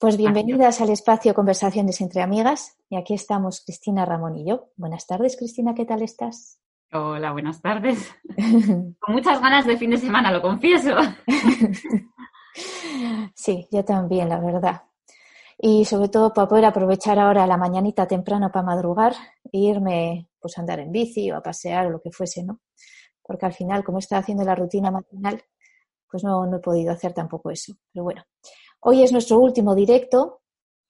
Pues bienvenidas al espacio Conversaciones entre Amigas. Y aquí estamos Cristina Ramón y yo. Buenas tardes, Cristina, ¿qué tal estás? Hola, buenas tardes. Con muchas ganas de fin de semana, lo confieso. sí, yo también, la verdad. Y sobre todo para poder aprovechar ahora la mañanita temprano para madrugar e irme pues a andar en bici o a pasear o lo que fuese, ¿no? Porque al final, como está haciendo la rutina matinal, pues no, no he podido hacer tampoco eso. Pero bueno, hoy es nuestro último directo.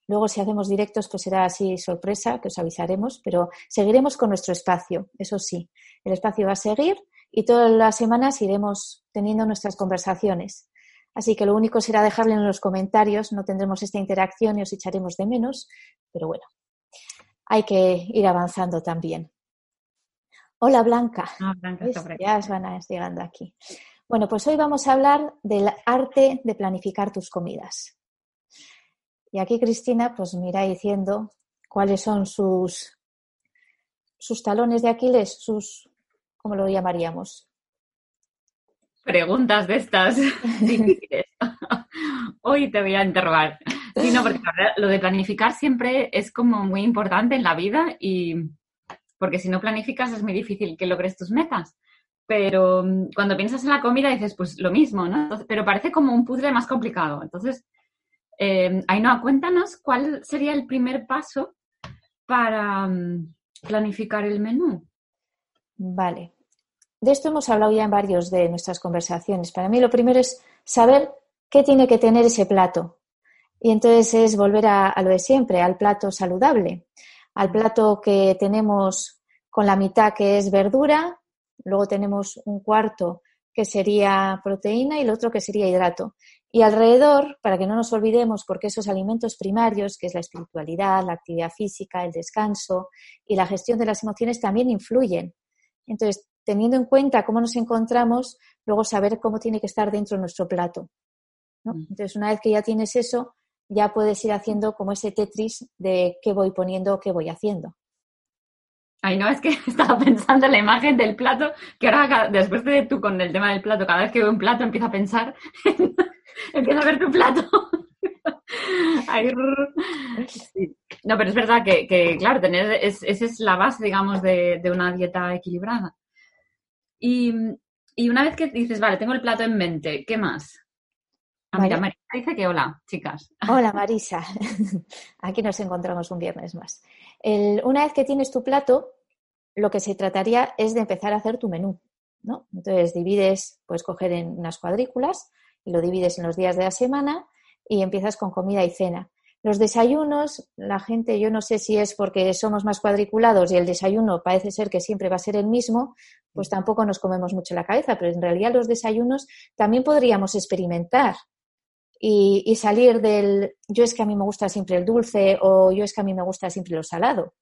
Luego, si hacemos directos, pues será así sorpresa, que os avisaremos, pero seguiremos con nuestro espacio, eso sí. El espacio va a seguir y todas las semanas iremos teniendo nuestras conversaciones. Así que lo único será dejarle en los comentarios, no tendremos esta interacción y os echaremos de menos, pero bueno, hay que ir avanzando también. Hola Blanca. Ah, Blanca ya van llegando aquí. Bueno, pues hoy vamos a hablar del arte de planificar tus comidas. Y aquí Cristina pues mira diciendo cuáles son sus, sus talones de Aquiles, sus, ¿cómo lo llamaríamos? Preguntas de estas difíciles. Hoy te voy a interrogar. Sí, no, porque lo de planificar siempre es como muy importante en la vida y porque si no planificas es muy difícil que logres tus metas pero mm, cuando piensas en la comida dices, pues lo mismo, ¿no? pero parece como un puzzle más complicado. Entonces, eh, Ainhoa, cuéntanos cuál sería el primer paso para mm, planificar el menú. Vale. De esto hemos hablado ya en varios de nuestras conversaciones. Para mí lo primero es saber qué tiene que tener ese plato. Y entonces es volver a lo de siempre, al plato saludable, al plato que tenemos con la mitad que es verdura, Luego tenemos un cuarto que sería proteína y el otro que sería hidrato. Y alrededor, para que no nos olvidemos, porque esos alimentos primarios, que es la espiritualidad, la actividad física, el descanso y la gestión de las emociones, también influyen. Entonces, teniendo en cuenta cómo nos encontramos, luego saber cómo tiene que estar dentro de nuestro plato. Mm. Entonces, una vez que ya tienes eso, ya puedes ir haciendo como ese Tetris de qué voy poniendo, qué voy haciendo. Ay, no, es que estaba pensando en la imagen del plato, que ahora después de tú con el tema del plato, cada vez que veo un plato empiezo a pensar, empiezo a ver tu plato. No, pero es verdad que, claro, tener esa es la base, digamos, de, una dieta equilibrada. Y, una vez que dices, vale, tengo el plato en mente, ¿qué más? Ah, mira, Marisa dice que hola, chicas. Hola, Marisa. Aquí nos encontramos un viernes más una vez que tienes tu plato, lo que se trataría es de empezar a hacer tu menú. ¿no? Entonces divides, puedes coger en unas cuadrículas y lo divides en los días de la semana y empiezas con comida y cena. Los desayunos, la gente, yo no sé si es porque somos más cuadriculados y el desayuno parece ser que siempre va a ser el mismo, pues tampoco nos comemos mucho la cabeza, pero en realidad los desayunos también podríamos experimentar y, salir del yo es que a mí me gusta siempre el dulce o yo es que a mí me gusta siempre lo salado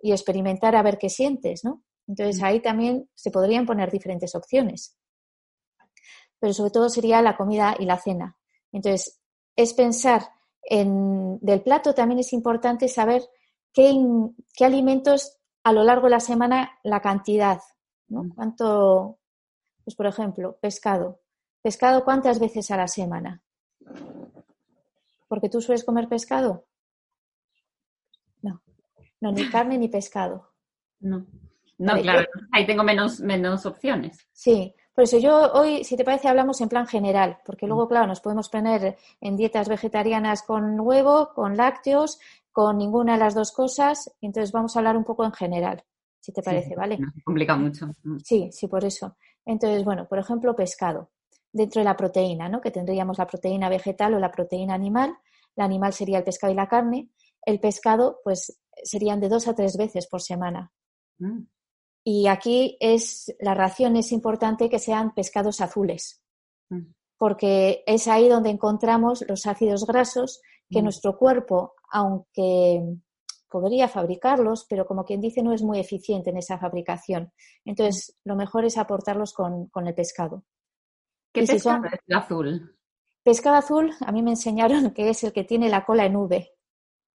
y experimentar a ver qué sientes, ¿no? Entonces ahí también se podrían poner diferentes opciones. Pero sobre todo sería la comida y la cena. Entonces, es pensar en del plato también es importante saber qué, qué alimentos a lo largo de la semana la cantidad, ¿no? ¿Cuánto, pues por ejemplo, pescado. ¿Pescado cuántas veces a la semana? ¿Porque tú sueles comer pescado? No. No, ni carne ni pescado. No. No, claro, ahí tengo menos, menos opciones. Sí, por eso yo hoy, si te parece, hablamos en plan general, porque luego, mm. claro, nos podemos poner en dietas vegetarianas con huevo, con lácteos, con ninguna de las dos cosas, entonces vamos a hablar un poco en general, si te parece, ¿vale? complica mucho. Mm. Sí, sí, por eso. Entonces, bueno, por ejemplo, pescado dentro de la proteína, ¿no? que tendríamos la proteína vegetal o la proteína animal. La animal sería el pescado y la carne. El pescado, pues, serían de dos a tres veces por semana. Mm. Y aquí es la ración es importante que sean pescados azules, mm. porque es ahí donde encontramos los ácidos grasos que mm. nuestro cuerpo, aunque podría fabricarlos, pero como quien dice, no es muy eficiente en esa fabricación. Entonces, lo mejor es aportarlos con el pescado. ¿Qué pescado es azul? Pescado azul, a mí me enseñaron que es el que tiene la cola en V.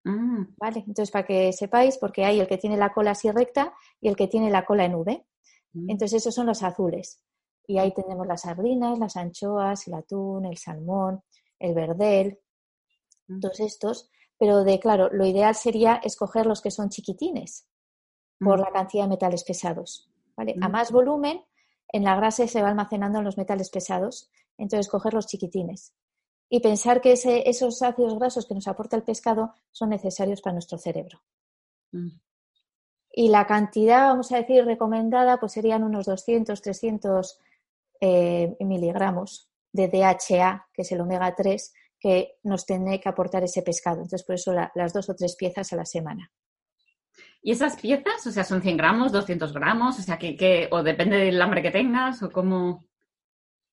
Mm. ¿Vale? Entonces, para que sepáis, porque hay el que tiene la cola así recta y el que tiene la cola en V. Mm. Entonces, esos son los azules. Y ahí tenemos las sardinas, las anchoas, el atún, el salmón, el verdel. mm. todos estos, pero de claro, lo ideal sería escoger los que son chiquitines por la cantidad de metales pesados. ¿vale? A más volumen, en la grasa se va almacenando en los metales pesados, entonces coger los chiquitines. Y pensar que esos ácidos grasos que nos aporta el pescado son necesarios para nuestro cerebro. Y la cantidad, vamos a decir, recomendada, pues serían unos 200, 300 eh, miligramos de DHA, que es el omega 3, que nos tiene que aportar ese pescado. Entonces, por eso las dos o tres piezas a la semana. ¿Y esas piezas, o sea, son 100 gramos, 200 gramos? O sea, que, o depende del hambre que tengas o cómo...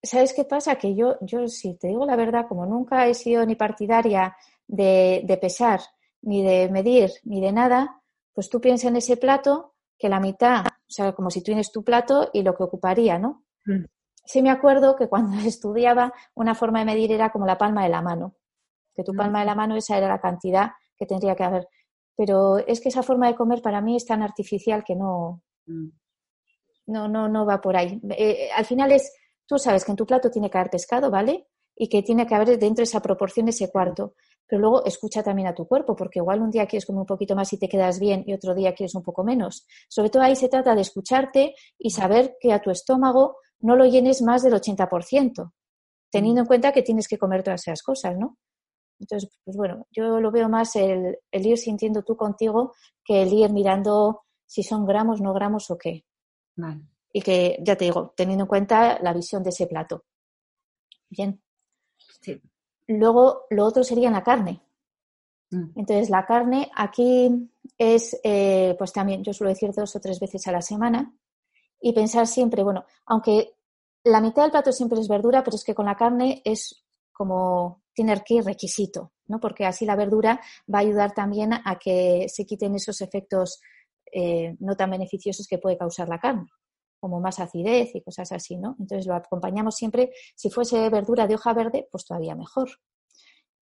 ¿Sabes qué pasa? Que yo, yo, si te digo la verdad, como nunca he sido ni partidaria de, de pesar, ni de medir, ni de nada, pues tú piensas en ese plato que la mitad, o sea, como si tú tienes tu plato y lo que ocuparía, ¿no? Mm. Sí me acuerdo que cuando estudiaba una forma de medir era como la palma de la mano, que tu palma de la mano esa era la cantidad que tendría que haber. Pero es que esa forma de comer para mí es tan artificial que no, mm. no, no, no va por ahí. Eh, al final es, tú sabes que en tu plato tiene que haber pescado, ¿vale? Y que tiene que haber dentro de esa proporción ese cuarto pero luego escucha también a tu cuerpo, porque igual un día quieres comer un poquito más y te quedas bien y otro día quieres un poco menos. Sobre todo ahí se trata de escucharte y saber que a tu estómago no lo llenes más del 80%, teniendo en cuenta que tienes que comer todas esas cosas, ¿no? Entonces, pues bueno, yo lo veo más el, ir sintiendo tú contigo que el ir mirando si son gramos, no gramos o qué. Y que, ya te digo, teniendo en cuenta la visión de ese plato. Bien. Sí. Luego, lo otro sería la carne. Mm. Entonces, la carne aquí es, eh, pues también, yo suelo decir dos o tres veces a la semana y pensar siempre, bueno, aunque la mitad del plato siempre es verdura, pero es que con la carne es como tener que ir requisito, ¿no? Porque así la verdura va a ayudar también a que se quiten esos efectos eh, no tan beneficiosos que puede causar la carne como más acidez y cosas así, ¿no? Entonces lo acompañamos siempre, si fuese verdura de hoja verde, pues todavía mejor.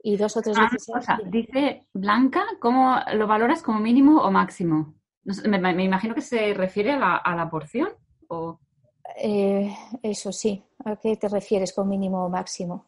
Y dos o tres ah, veces. dice Blanca, ¿cómo lo valoras como mínimo o máximo? me, imagino que se refiere a la, porción. O... Eh, eso sí, ¿a qué te refieres con mínimo o máximo?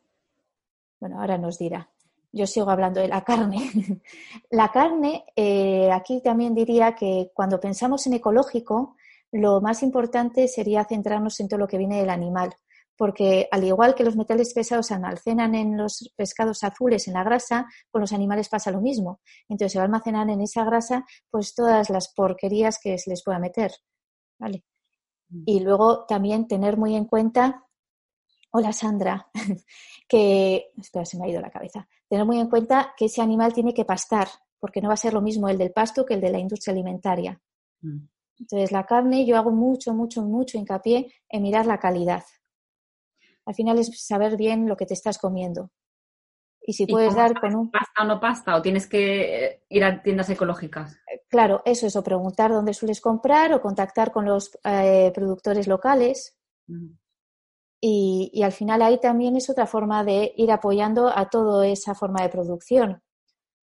Bueno, ahora nos dirá. Yo sigo hablando de la carne. la carne, eh, aquí también diría que cuando pensamos en ecológico, lo más importante sería centrarnos en todo lo que viene del animal, porque al igual que los metales pesados se almacenan en los pescados azules, en la grasa, con los animales pasa lo mismo. Entonces se va a almacenar en esa grasa pues todas las porquerías que se les pueda meter. ¿Vale? Mm. Y luego también tener muy en cuenta, hola Sandra, que, espera, se me ha ido la cabeza, tener muy en cuenta que ese animal tiene que pastar, porque no va a ser lo mismo el del pasto que el de la industria alimentaria. Mm. Entonces, la carne yo hago mucho, mucho, mucho hincapié en mirar la calidad. Al final es saber bien lo que te estás comiendo. Y si puedes dar con un... ¿Pasta o no pasta? ¿O tienes que eh, ir a tiendas ecológicas? Eh, claro, eso es, o preguntar dónde sueles comprar o contactar con los eh, productores locales. Y, y, al final ahí también es otra forma de ir apoyando a toda esa forma de producción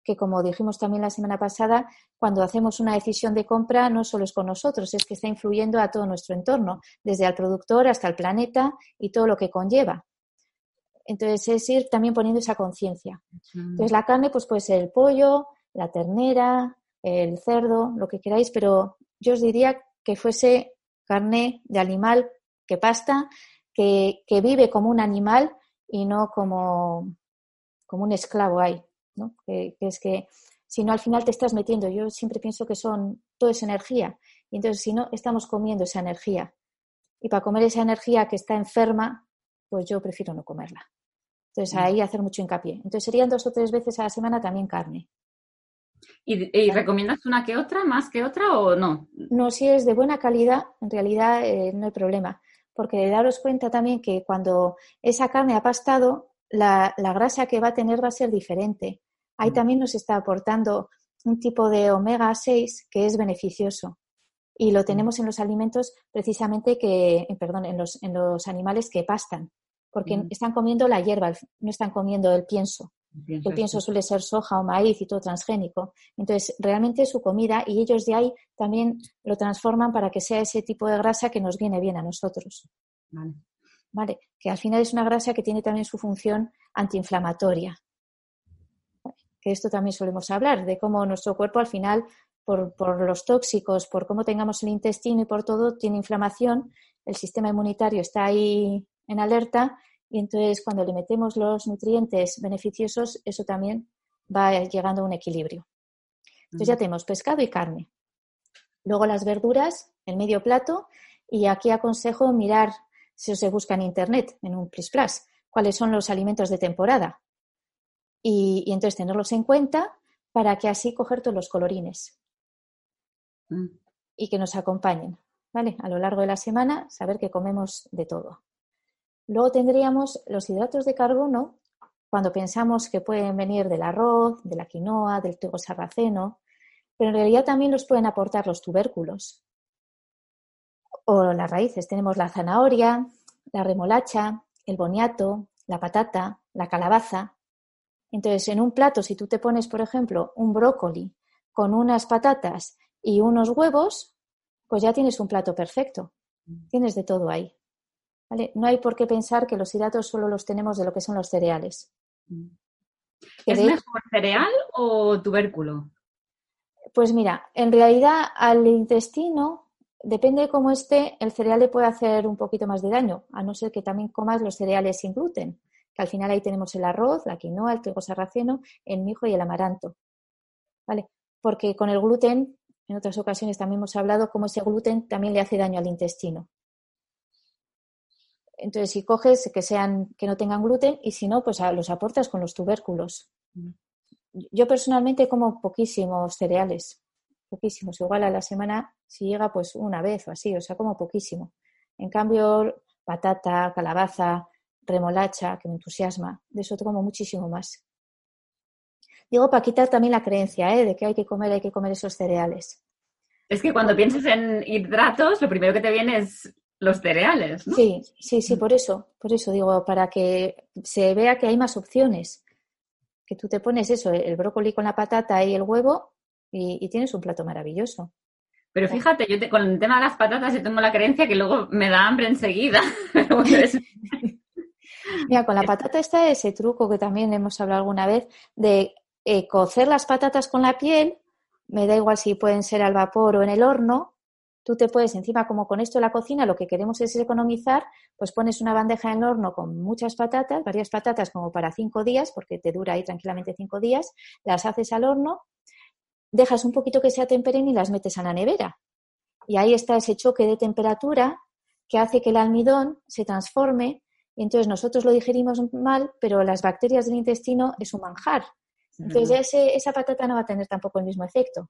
que como dijimos también la semana pasada, cuando hacemos una decisión de compra no solo es con nosotros, es que está influyendo a todo nuestro entorno, desde al productor hasta el planeta y todo lo que conlleva. Entonces es ir también poniendo esa conciencia. Entonces la carne pues puede ser el pollo, la ternera, el cerdo, lo que queráis, pero yo os diría que fuese carne de animal que pasta, que, que vive como un animal y no como, como un esclavo ahí. Que, es que si no al final te estás metiendo, yo siempre pienso que son, todo es energía, y entonces si no, estamos comiendo esa energía. Y para comer esa energía que está enferma, pues yo prefiero no comerla. Entonces mm. ahí hacer mucho hincapié. Entonces serían dos o tres veces a la semana también carne. ¿Y, recomiendas una que otra, más que otra o no? No, si es de buena calidad, en realidad eh, no hay problema. Porque daros cuenta también que cuando esa carne ha pastado, la, la, grasa que va a tener va a ser diferente ahí mm. también nos está aportando un tipo de omega 6 que es beneficioso. Y lo mm. tenemos en los alimentos precisamente que, eh, perdón, en los, en los animales que pastan, porque mm. están comiendo la hierba, no están comiendo el pienso. El pienso, suele ser soja o maíz y todo transgénico. Entonces, realmente es su comida y ellos de ahí también lo transforman para que sea ese tipo de grasa que nos viene bien a nosotros. Vale. vale. Que al final es una grasa que tiene también su función antiinflamatoria. que esto también solemos hablar, de cómo nuestro cuerpo al final, por, por los tóxicos, por cómo tengamos el intestino y por todo, tiene inflamación, el sistema inmunitario está ahí en alerta y entonces cuando le metemos los nutrientes beneficiosos, eso también va llegando a un equilibrio. Entonces ya tenemos pescado y carne. Luego las verduras, el medio plato, y aquí aconsejo mirar, si se busca en internet, en un Plus Plus, cuáles son los alimentos de temporada. Y, entonces tenerlos en cuenta para que así coger todos los colorines mm. y que nos acompañen, ¿vale? A lo largo de la semana, saber que comemos de todo. Luego tendríamos los hidratos de carbono, cuando pensamos que pueden venir del arroz, de la quinoa, del trigo sarraceno, pero en realidad también los pueden aportar los tubérculos o las raíces. Tenemos la zanahoria, la remolacha, el boniato, la patata, la calabaza. Entonces, en un plato, si tú te pones, por ejemplo, un brócoli con unas patatas y unos huevos, pues ya tienes un plato perfecto. Tienes de todo ahí. No hay por qué pensar que los hidratos solo los tenemos de lo que son los cereales. ¿Es mejor cereal o tubérculo? Pues mira, en realidad al intestino, depende de cómo esté, el cereal le puede hacer un poquito más de daño, a no ser que también comas los cereales sin gluten, que al final ahí tenemos el arroz, la quinoa, el trigo sarraceno, el mijo y el amaranto. ¿Vale? Porque con el gluten, en otras ocasiones también hemos hablado cómo ese gluten también le hace daño al intestino. Entonces, si coges que sean que no tengan gluten y si no, pues los aportas con los tubérculos. Mm. Yo personalmente como poquísimos cereales, poquísimos. Igual a la semana, si llega, pues una vez o así, o sea, como poquísimo. En cambio, patata, calabaza, remolacha, que me entusiasma, de eso como muchísimo más. Digo, para quitar también la creencia ¿eh? de que hay que comer, hay que comer esos cereales. Es que cuando piensas en hidratos, lo primero que te viene es los cereales, ¿no? Sí, sí, sí, por eso, por eso digo, para que se vea que hay más opciones. Que tú te pones eso, el brócoli con la patata y el huevo y, tienes un plato maravilloso. Pero fíjate, yo con el tema de las patatas yo tengo la creencia que luego me da hambre enseguida. Mira, con la patata está ese truco que también hemos hablado alguna vez de eh, cocer las patatas con la piel, me da igual si pueden ser al vapor o en el horno, tú te puedes, encima como con esto en la cocina lo que queremos es economizar, pues pones una bandeja en el horno con muchas patatas, varias patatas como para cinco días, porque te dura ahí tranquilamente cinco días, las haces al horno, dejas un poquito que se atemperen y las metes a la nevera. Y ahí está ese choque de temperatura que hace que el almidón se transforme y entonces nosotros lo digerimos mal, pero las bacterias del intestino es un manjar. Entonces esa patata no va a tener tampoco el mismo efecto.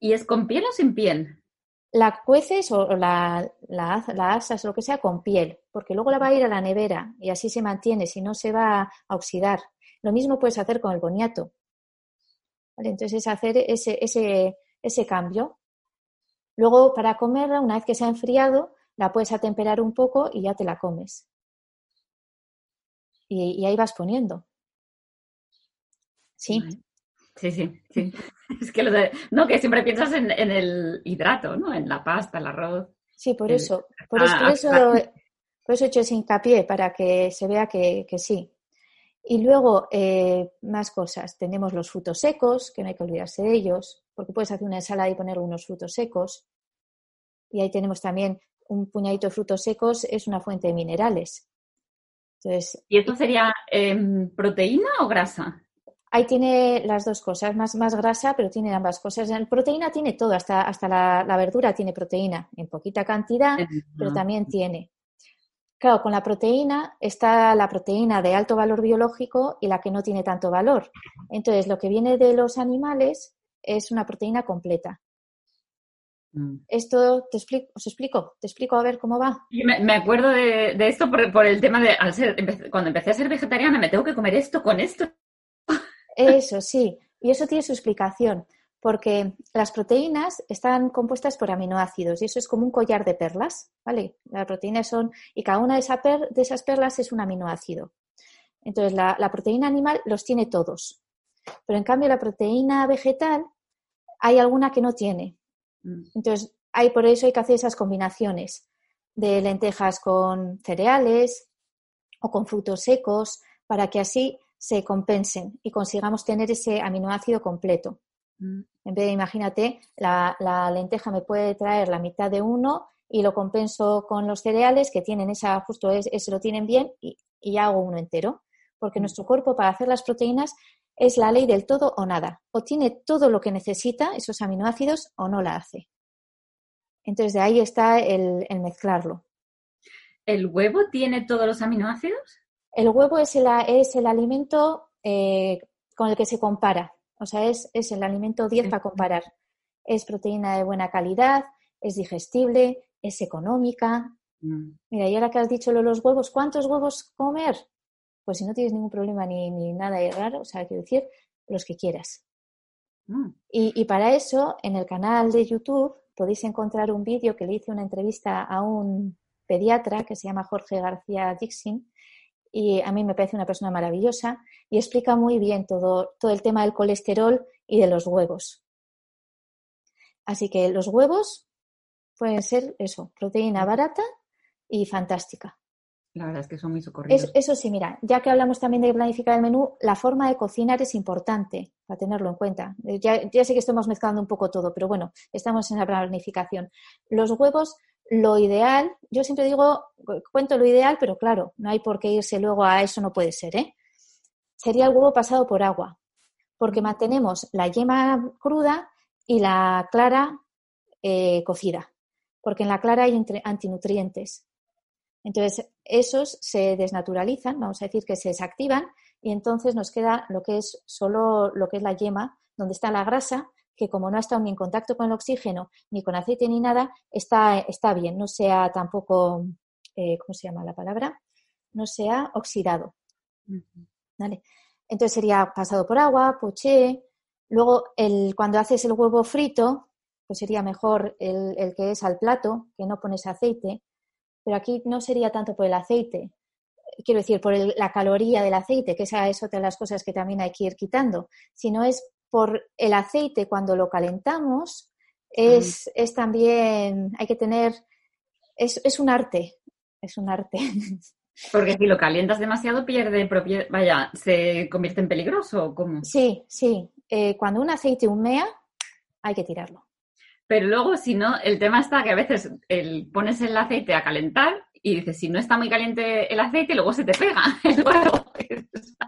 ¿Y es con piel o sin piel? La cueces o la, la, la asas, lo que sea, con piel, porque luego la va a ir a la nevera y así se mantiene, si no se va a oxidar. Lo mismo puedes hacer con el boniato. Entonces es hacer ese, ese, ese cambio. Luego, para comerla, una vez que se ha enfriado, la puedes atemperar un poco y ya te la comes. Y, ahí vas poniendo. ¿Sí? Sí, sí, sí. Es que lo de, no, que siempre piensas en, el hidrato, ¿no? En la pasta, el arroz. Sí, por eso. Por, eso, por, eso, por eso he hecho ese hincapié, para que se vea que, que sí. Y luego, eh, más cosas. Tenemos los frutos secos, que no hay que olvidarse de ellos, porque puedes hacer una ensalada y poner unos frutos secos. Y ahí tenemos también un puñadito de frutos secos, es una fuente de minerales. Entonces, ¿Y esto sería em, proteína o grasa? Ahí tiene las dos cosas, más, más grasa, pero tiene ambas cosas. Proteína tiene todo, hasta, hasta la, la verdura tiene proteína, en poquita cantidad, pero también tiene. Claro, con la proteína está la proteína de alto valor biológico y la que no tiene tanto valor. Entonces, lo que viene de los animales es una proteína completa. Mm. Esto te explico, os explico, te explico a ver cómo va. me, acuerdo de, esto por, el tema de cuando empecé a ser vegetariana me tengo que comer esto con esto. Eso sí, y eso tiene su explicación porque las proteínas están compuestas por aminoácidos y eso es como un collar de perlas, ¿vale? Las proteínas son, y cada una de, esas perlas es un aminoácido. Entonces, la, proteína animal los tiene todos, pero en cambio la proteína vegetal hay alguna que no tiene. Mm. Entonces, hay, por eso hay que hacer esas combinaciones de lentejas con cereales o con frutos secos para que así se compensen y consigamos tener ese aminoácido completo. Mm. En vez de, imagínate, la, lenteja me puede traer la mitad de uno y lo compenso con los cereales que tienen esa, justo ese lo tienen bien y, y hago uno entero. Porque mm. nuestro cuerpo para hacer las proteínas es la ley del todo o nada. O tiene todo lo que necesita, esos aminoácidos, o no la hace. Entonces de ahí está el, mezclarlo. ¿El huevo tiene todos los aminoácidos? El huevo es el, es el alimento eh, con el que se compara. O sea, es, el alimento 10 para comparar. Es proteína de buena calidad, es digestible, es económica. Mm. Mira, y ahora que has dicho lo los huevos, ¿cuántos huevos comer? Pues si no tienes ningún problema ni, ni nada de raro, o sea, quiero decir, los que quieras. Mm. Y, y, para eso, en el canal de YouTube podéis encontrar un vídeo que le hice una entrevista a un pediatra que se llama Jorge García Dixon y a mí me parece una persona maravillosa y explica muy bien todo, todo el tema del colesterol y de los huevos. Así que los huevos pueden ser eso, proteína barata y fantástica. La verdad es que son muy socorridos. eso sí, mira, ya que hablamos también de planificar el menú, la forma de cocinar es importante para tenerlo en cuenta. Ya, ya sé que estamos mezclando un poco todo, pero bueno, estamos en la planificación. Los huevos, lo ideal, yo siempre digo, cuento lo ideal, pero claro, no hay por qué irse luego a eso, no puede ser, ¿eh? Sería el huevo pasado por agua, porque mantenemos la yema cruda y la clara eh, cocida, porque en la clara hay antinutrientes. Entonces, esos se desnaturalizan, vamos a decir que se desactivan, y entonces nos queda lo que es solo lo que es la yema, donde está la grasa, que como no ha estado ni en contacto con el oxígeno, ni con aceite, ni nada, está, está bien, no sea tampoco, eh, ¿cómo se llama la palabra? No sea oxidado. ¿Vale? Entonces sería pasado por agua, poché. Luego, el, cuando haces el huevo frito, pues sería mejor el, el que es al plato, que no pones aceite, pero aquí no sería tanto por el aceite, quiero decir, por la caloría del aceite, que esa es otra de las cosas que también hay que ir quitando, sino es por el aceite cuando lo calentamos, es, es también, hay que tener, es, es, un arte, es un arte. Porque si lo calientas demasiado pierde propiedad, vaya, se convierte en peligroso, ¿cómo? Sí, sí. Eh, cuando un aceite humea, hay que tirarlo. Pero luego, si no, el tema está que a veces el, pones el aceite a calentar y dices, si no está muy caliente el aceite, luego se te pega el huevo.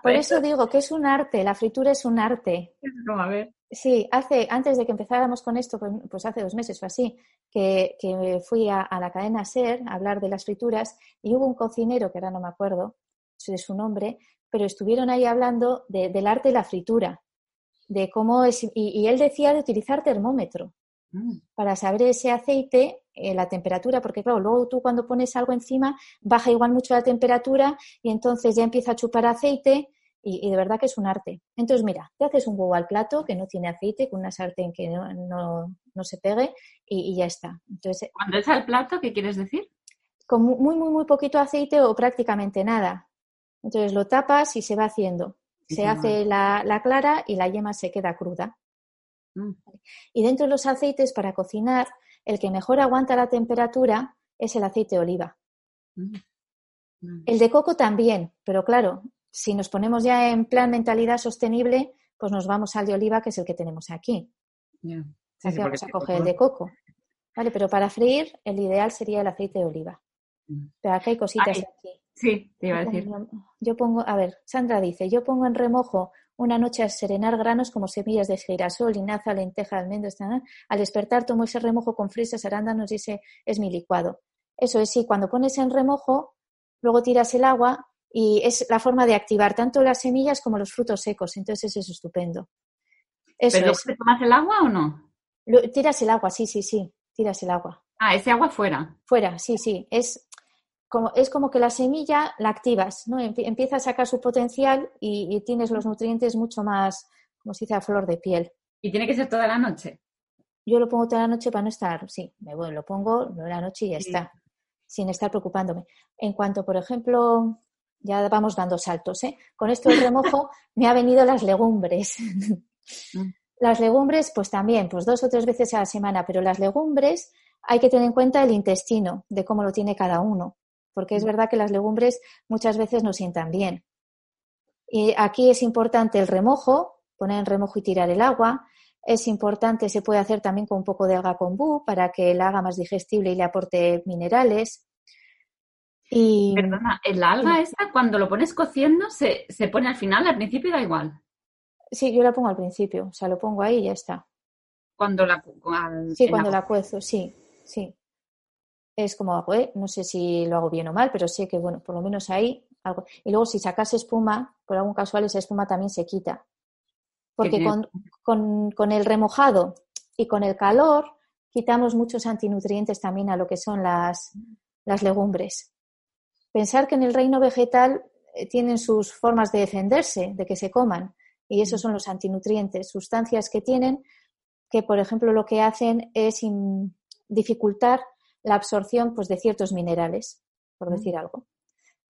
Por eso digo que es un arte, la fritura es un arte. A ver. Sí, hace, antes de que empezáramos con esto, pues, pues hace dos meses o así, que, que fui a, la cadena SER a hablar de las frituras y hubo un cocinero, que ahora no me acuerdo de su nombre, pero estuvieron ahí hablando del arte de la fritura, de cómo es, y él decía de utilizar termómetro. Mm. para saber ese aceite, eh, la temperatura, porque claro, luego tú cuando pones algo encima baja igual mucho la temperatura y entonces ya empieza a chupar aceite y, de verdad que es un arte. Entonces, mira, te haces un huevo al plato que no tiene aceite, con una sartén que no, se pegue y, ya está. Entonces, cuando es al plato, ¿qué quieres decir? Con muy, muy, muy poquito aceite o prácticamente nada. Entonces lo tapas y se va haciendo. Se hace la clara y la yema se queda cruda. Mm. Y dentro de los aceites para cocinar, el que mejor aguanta la temperatura es el aceite de oliva. Mm. Mm. El de coco también, pero claro, si nos ponemos ya en plan mentalidad sostenible, pues nos vamos al de oliva, que es el que tenemos aquí. vamos a coger el de coco. Vale, pero para freír, el ideal sería el aceite de oliva. Pero aquí hay cositas aquí. Sí, te iba a decir. Yo pongo, a ver, Sandra dice, yo pongo en remojo una noche a serenar granos como semillas de girasol, linaza, lenteja, almendras. Al despertar tomo ese remojo con fresas, arándanos y ese es mi licuado. Eso es, sí, cuando pones en remojo, luego tiras el agua y es la forma de activar tanto las semillas como los frutos secos. Entonces eso es estupendo. ¿Pero te tomas el agua o no? tiras el agua, sí, sí, sí, tiras el agua. Ah, ese agua fuera. Fuera, sí, sí. Es, como, es como que la semilla la activas, ¿no? Empieza a sacar su potencial y, tienes los nutrientes mucho más, como se dice, a flor de piel. ¿Y tiene que ser toda la noche? Yo lo pongo toda la noche para no estar, sí, me voy, lo pongo toda la noche y ya está, sin estar preocupándome. En cuanto, por ejemplo, ya vamos dando saltos, ¿eh? Con esto del remojo me ha venido las legumbres. Mm. Las legumbres, pues también, pues dos o tres veces a la semana, pero las legumbres hay que tener en cuenta el intestino, de cómo lo tiene cada uno porque es verdad que las legumbres muchas veces no sientan bien. Y aquí es importante el remojo, poner en remojo y tirar el agua. Es importante, se puede hacer también con un poco de alga kombu para que la haga más digestible y le aporte minerales. Y... Perdona, ¿el alga esta cuando lo pones cociendo se, se pone al final? Al principio da igual. Sí, yo la pongo al principio, o sea, lo pongo ahí y ya está. Cuando la... sí, cuando la... cuezo, sí, sí. Es como hago, ¿eh? no sé si lo hago bien o mal, pero sé que, bueno, por lo menos ahí algo. Y luego si sacas espuma, por algún casual esa espuma también se quita. Porque con, con, con, el remojado y con el calor quitamos muchos antinutrientes también a lo que son las, las legumbres. Pensar que en el reino vegetal eh, tienen sus formas de defenderse, de que se coman, y esos son los antinutrientes, sustancias que tienen que, por ejemplo, lo que hacen es dificultar la absorción pues, de ciertos minerales, por decir algo.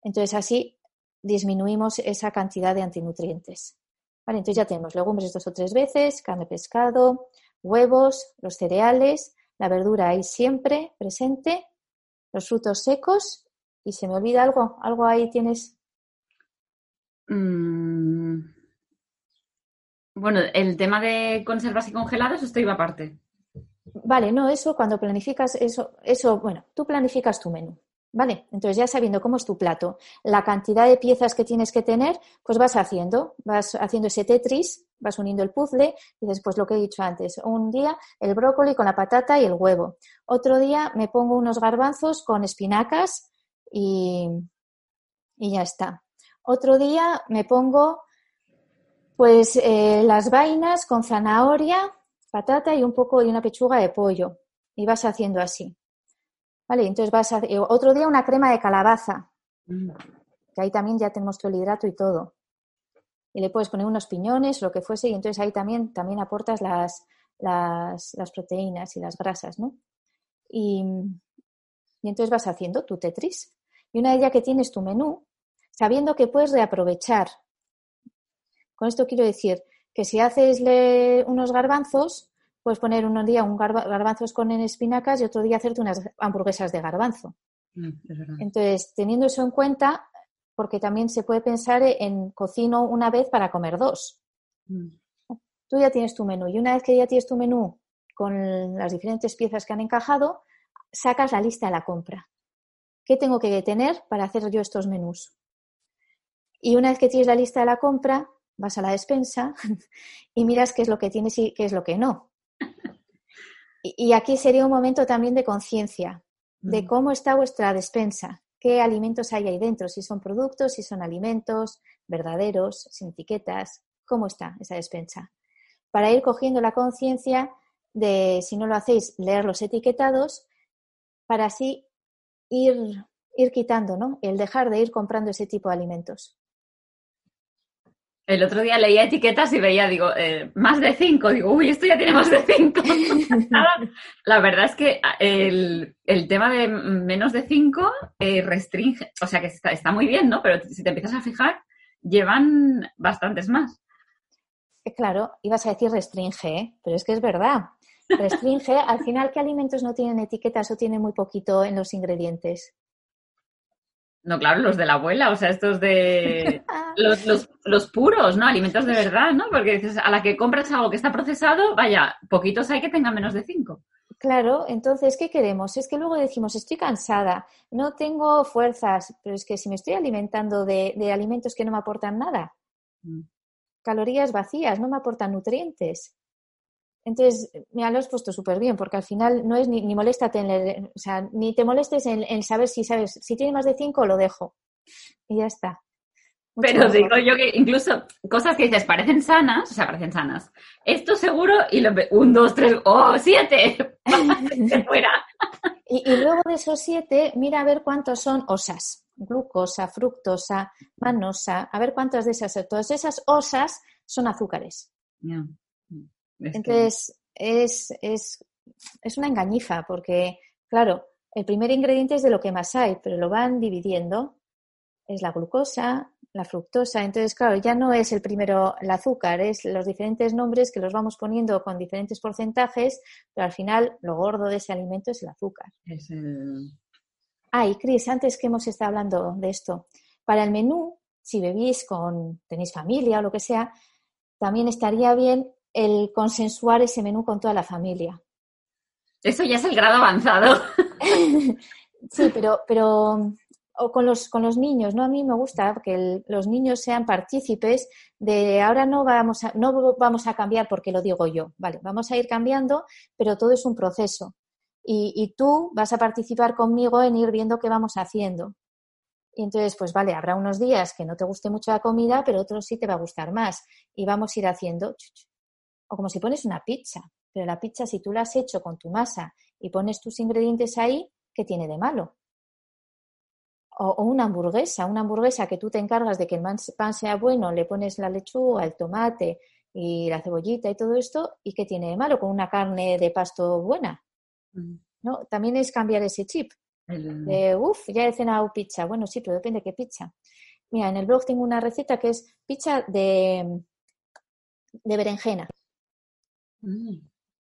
Entonces, así disminuimos esa cantidad de antinutrientes. Vale, entonces ya tenemos legumbres dos o tres veces, carne, pescado, huevos, los cereales, la verdura ahí siempre presente, los frutos secos y se me olvida algo, algo ahí tienes. Mm. Bueno, el tema de conservas y congelados, esto iba aparte. Vale, no, eso cuando planificas, eso, eso, bueno, tú planificas tu menú. ¿Vale? Entonces, ya sabiendo cómo es tu plato, la cantidad de piezas que tienes que tener, pues vas haciendo, vas haciendo ese Tetris, vas uniendo el puzzle y después lo que he dicho antes, un día el brócoli con la patata y el huevo, otro día me pongo unos garbanzos con espinacas y, y ya está. Otro día me pongo pues eh, las vainas con zanahoria, patata y un poco y una pechuga de pollo y vas haciendo así. Vale, entonces vas a eh, otro día una crema de calabaza, que ahí también ya tenemos todo el hidrato y todo. Y le puedes poner unos piñones, lo que fuese, y entonces ahí también, también aportas las, las, las proteínas y las grasas, ¿no? Y, y entonces vas haciendo tu Tetris. Y una vez ya que tienes tu menú, sabiendo que puedes reaprovechar. Con esto quiero decir que si haces unos garbanzos, puedes poner un día un garbanzos con espinacas y otro día hacerte unas hamburguesas de garbanzo. Mm, Entonces, teniendo eso en cuenta, porque también se puede pensar en cocino una vez para comer dos. Mm. Tú ya tienes tu menú y una vez que ya tienes tu menú con las diferentes piezas que han encajado, sacas la lista de la compra. ¿Qué tengo que tener para hacer yo estos menús? Y una vez que tienes la lista de la compra, vas a la despensa y miras qué es lo que tienes y qué es lo que no. Y aquí sería un momento también de conciencia de mm. cómo está vuestra despensa, qué alimentos hay ahí dentro, si son productos, si son alimentos verdaderos, sin etiquetas, cómo está esa despensa. Para ir cogiendo la conciencia de, si no lo hacéis, leer los etiquetados, para así ir, ir quitando, ¿no? El dejar de ir comprando ese tipo de alimentos. El otro día leía etiquetas y veía, digo, eh, más de cinco. Digo, uy, esto ya tiene más de cinco. la verdad es que ah, el, tema de menos de cinco eh, restringe, o sea que está, está, muy bien, ¿no? Pero si te empiezas a fijar, llevan bastantes más. Eh, claro, ibas a decir restringe, ¿eh? pero es que es verdad. Restringe, al final, ¿qué alimentos no tienen etiquetas o tienen muy poquito en los ingredientes? No, claro, los de la abuela, o sea, estos de los, los, los, puros, ¿no? Alimentos de verdad, ¿no? Porque dices, a la que compras algo que está procesado, vaya, poquitos hay que tengan menos de cinco. Claro, entonces, ¿qué queremos? Es que luego decimos, estoy cansada, no tengo fuerzas, pero es que si me estoy alimentando de, de alimentos que no me aportan nada, mm. calorías vacías, no me aportan nutrientes. Entonces, me lo has puesto súper bien, porque al final no es ni, ni moléstate en, o sea, ni te molestes en, saber si sabes, si tiene más de cinco, lo dejo. Y ya está. Pero digo yo que incluso cosas que dices parecen sanas, o sea, parecen sanas. Esto seguro, y lo, un, dos, tres, oh, siete, fuera. y, y, luego de esos siete, mira a ver cuántos son osas, glucosa, fructosa, manosa, a ver cuántas de esas, todas esas osas son azúcares. Entonces, es, es, es una engañifa porque, claro, el primer ingrediente es de lo que más hay, pero lo van dividiendo. Es la glucosa, la fructosa. Entonces, claro, ya no es el primero el azúcar, es los diferentes nombres que los vamos poniendo con diferentes porcentajes, pero al final lo gordo de ese alimento es el azúcar. Es el... Ah, y Cris, antes que hemos estado hablando de esto, para el menú si bebís con, tenéis familia o lo que sea, también estaría bien el consensuar ese menú con toda la familia. Eso ya es el grado avanzado. sí, pero, pero o con los, con los niños, ¿no? A mí me gusta que los niños sean partícipes de ahora no vamos, a, no vamos a cambiar porque lo digo yo, ¿vale? Vamos a ir cambiando, pero todo es un proceso. Y, y tú vas a participar conmigo en ir viendo qué vamos haciendo. Y entonces, pues vale, habrá unos días que no te guste mucho la comida, pero otros sí te va a gustar más. Y vamos a ir haciendo, o como si pones una pizza, pero la pizza si tú la has hecho con tu masa y pones tus ingredientes ahí, ¿qué tiene de malo? O, una hamburguesa, una hamburguesa que tú te encargas de que el pan sea bueno, le pones la lechuga, el tomate y la cebollita y todo esto, ¿y qué tiene de malo con una carne de pasto buena? Mm. ¿No? También es cambiar ese chip. De, uff, ya he cenado pizza. Bueno, sí, pero depende de qué pizza. Mira, en el blog tengo una receta que es pizza de, de berenjena. Mm.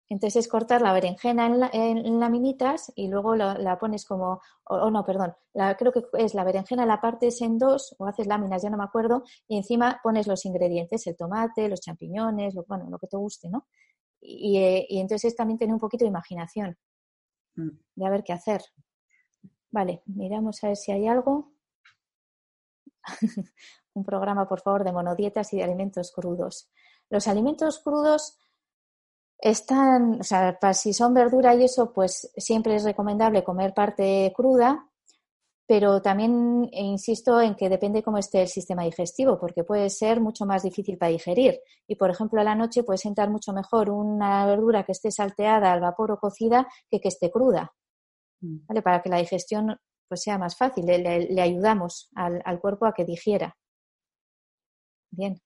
Entonces es cortar la berenjena en, laminitas y luego la, pones como, o, no, perdón, la, creo que es la berenjena la partes en dos o haces láminas, ya no me acuerdo, y encima pones los ingredientes, el tomate, los champiñones, lo, bueno, lo que te guste, ¿no? Y, eh, y entonces también tener un poquito de imaginación mm. de a ver qué hacer. Vale, miramos a ver si hay algo. un programa, por favor, de monodietas y de alimentos crudos. Los alimentos crudos están, o sea, si son verdura y eso, pues siempre es recomendable comer parte cruda, pero también insisto en que depende cómo esté el sistema digestivo, porque puede ser mucho más difícil para digerir. Y, por ejemplo, a la noche puede sentar mucho mejor una verdura que esté salteada al vapor o cocida que que esté cruda. Mm. ¿Vale? Para que la digestión pues, sea más fácil, le, ayudamos al cuerpo a que digiera. Bien.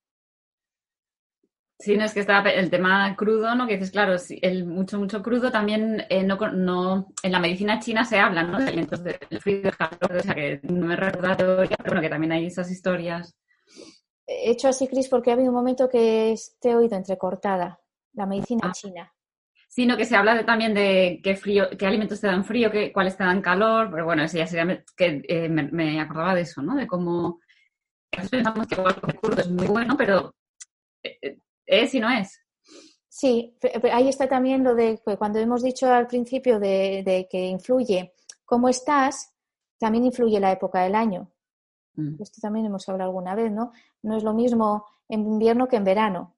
Sí, no es que está el tema crudo, ¿no? Que dices, claro, el mucho, mucho crudo también eh, no, no, en la medicina china se habla, ¿no? De alimentos del frío, del calor, o sea que no me recuerda teoría, pero bueno, que también hay esas historias. He hecho así, Cris, porque ha habido un momento que te he oído entrecortada, la medicina ah. china. Sino que se habla también de qué frío, qué alimentos te dan frío, qué, cuáles te dan calor, pero bueno, eso ya sería que eh, me, acordaba de eso, ¿no? De cómo pensamos que el crudo es muy bueno, pero eh, ¿Es y no es? Sí, ahí está también lo de cuando hemos dicho al principio de, que influye cómo estás, también influye la época del año. Mm. Esto también hemos hablado alguna vez, ¿no? No es lo mismo en invierno que en verano.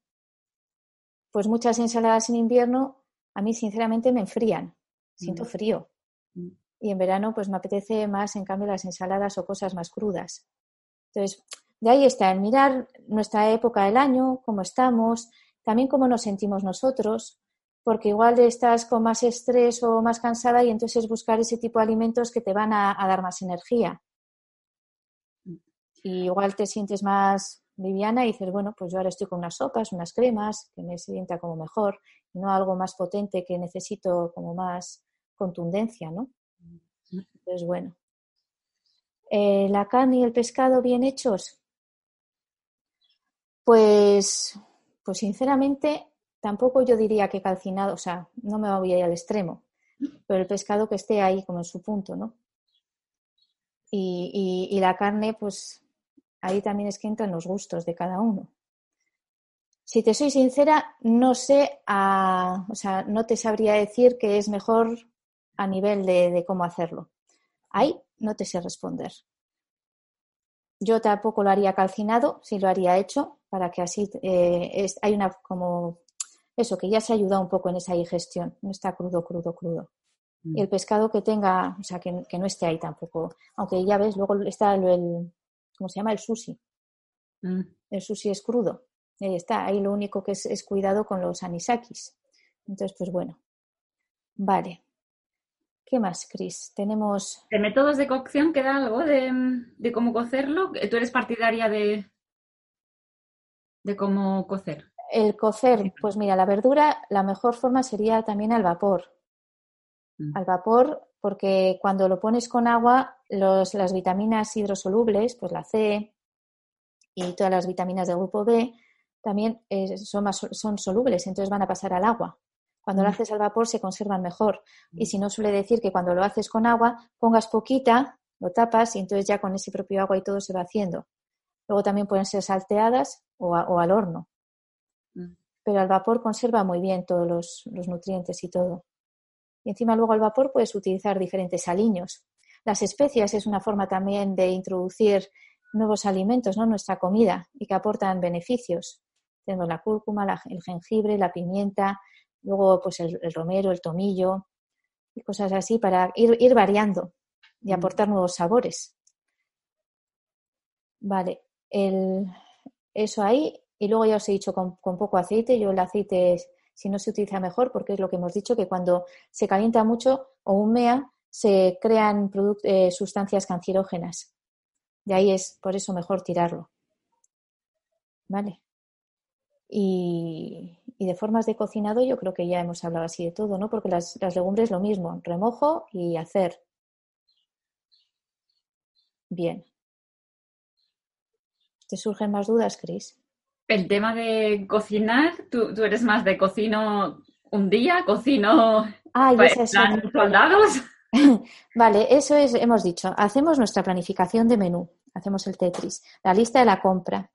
Pues muchas ensaladas en invierno a mí sinceramente me enfrían, siento mm. frío. Mm. Y en verano pues me apetece más, en cambio, las ensaladas o cosas más crudas. Entonces, de ahí está el mirar nuestra época del año, cómo estamos, también cómo nos sentimos nosotros, porque igual estás con más estrés o más cansada y entonces buscar ese tipo de alimentos que te van a, dar más energía. Y igual te sientes más liviana y dices, bueno, pues yo ahora estoy con unas sopas, unas cremas, que me sienta como mejor, no algo más potente que necesito como más contundencia, ¿no? Entonces, bueno. Eh, la carne y el pescado bien hechos, pues, pues sinceramente, tampoco yo diría que calcinado, o sea, no me voy a ir al extremo, pero el pescado que esté ahí como en su punto, ¿no? Y, y, la carne, pues ahí también es que entran los gustos de cada uno. Si te soy sincera, no sé, o sea, no te sabría decir que es mejor a nivel de, de cómo hacerlo. Ahí no te sé responder. Yo tampoco lo haría calcinado, si lo haría hecho, para que así eh, hay una como eso, que ya se ayuda un poco en esa digestión, no está crudo, crudo, crudo. Y el mm. pescado que tenga, o sea, que, no esté ahí tampoco, aunque ya ves, luego está el, ¿cómo se llama? El sushi. Mm. El sushi es crudo, ahí está, ahí lo único que es, es cuidado con los anisakis. Entonces, pues bueno, vale. ¿Qué más, Cris? Tenemos. ¿De métodos de cocción queda algo de, cómo cocerlo? ¿Tú eres partidaria de, de cómo cocer? El cocer, pues mira, la verdura, la mejor forma sería también al vapor. Mm. Al vapor, porque cuando lo pones con agua, los, las vitaminas hidrosolubles, pues la C y todas las vitaminas del grupo B, también eh, son, más, son solubles, entonces van a pasar al agua. Cuando lo mm. haces al vapor se conservan mejor. Y mm. si no, suele decir que cuando lo haces con agua, pongas poquita, lo tapas y entonces ya con ese propio agua y todo se va haciendo. Luego también pueden ser salteadas o, al horno. Mm. Pero al vapor conserva muy bien todos los, los nutrientes y todo. Y encima luego al vapor puedes utilizar diferentes aliños. Las especias es una forma también de introducir nuevos alimentos, ¿no? Nuestra comida y que aportan beneficios. Tenemos la cúrcuma, el jengibre, la pimienta, luego pues el, romero, el tomillo y cosas así para ir, ir variando y mm. aportar nuevos sabores. Vale, el, eso ahí. Y luego ya os he dicho con, poco aceite. Yo el aceite, si no se utiliza mejor, porque es lo que hemos dicho, que cuando se calienta mucho o humea, se crean eh, sustancias cancerógenas. De ahí es por eso mejor tirarlo. ¿Vale? Y, de formas de cocinado yo creo que ya hemos hablado así de todo, ¿no? Porque las, las legumbres lo mismo, remojo y hacer. Bien. ¿Te surgen más dudas, Cris? El tema de cocinar, ¿tú, eres más de cocino un día, cocino ah, pues, soldados? vale, eso es, hemos dicho, hacemos nuestra planificación de menú, hacemos el Tetris, la lista de la compra,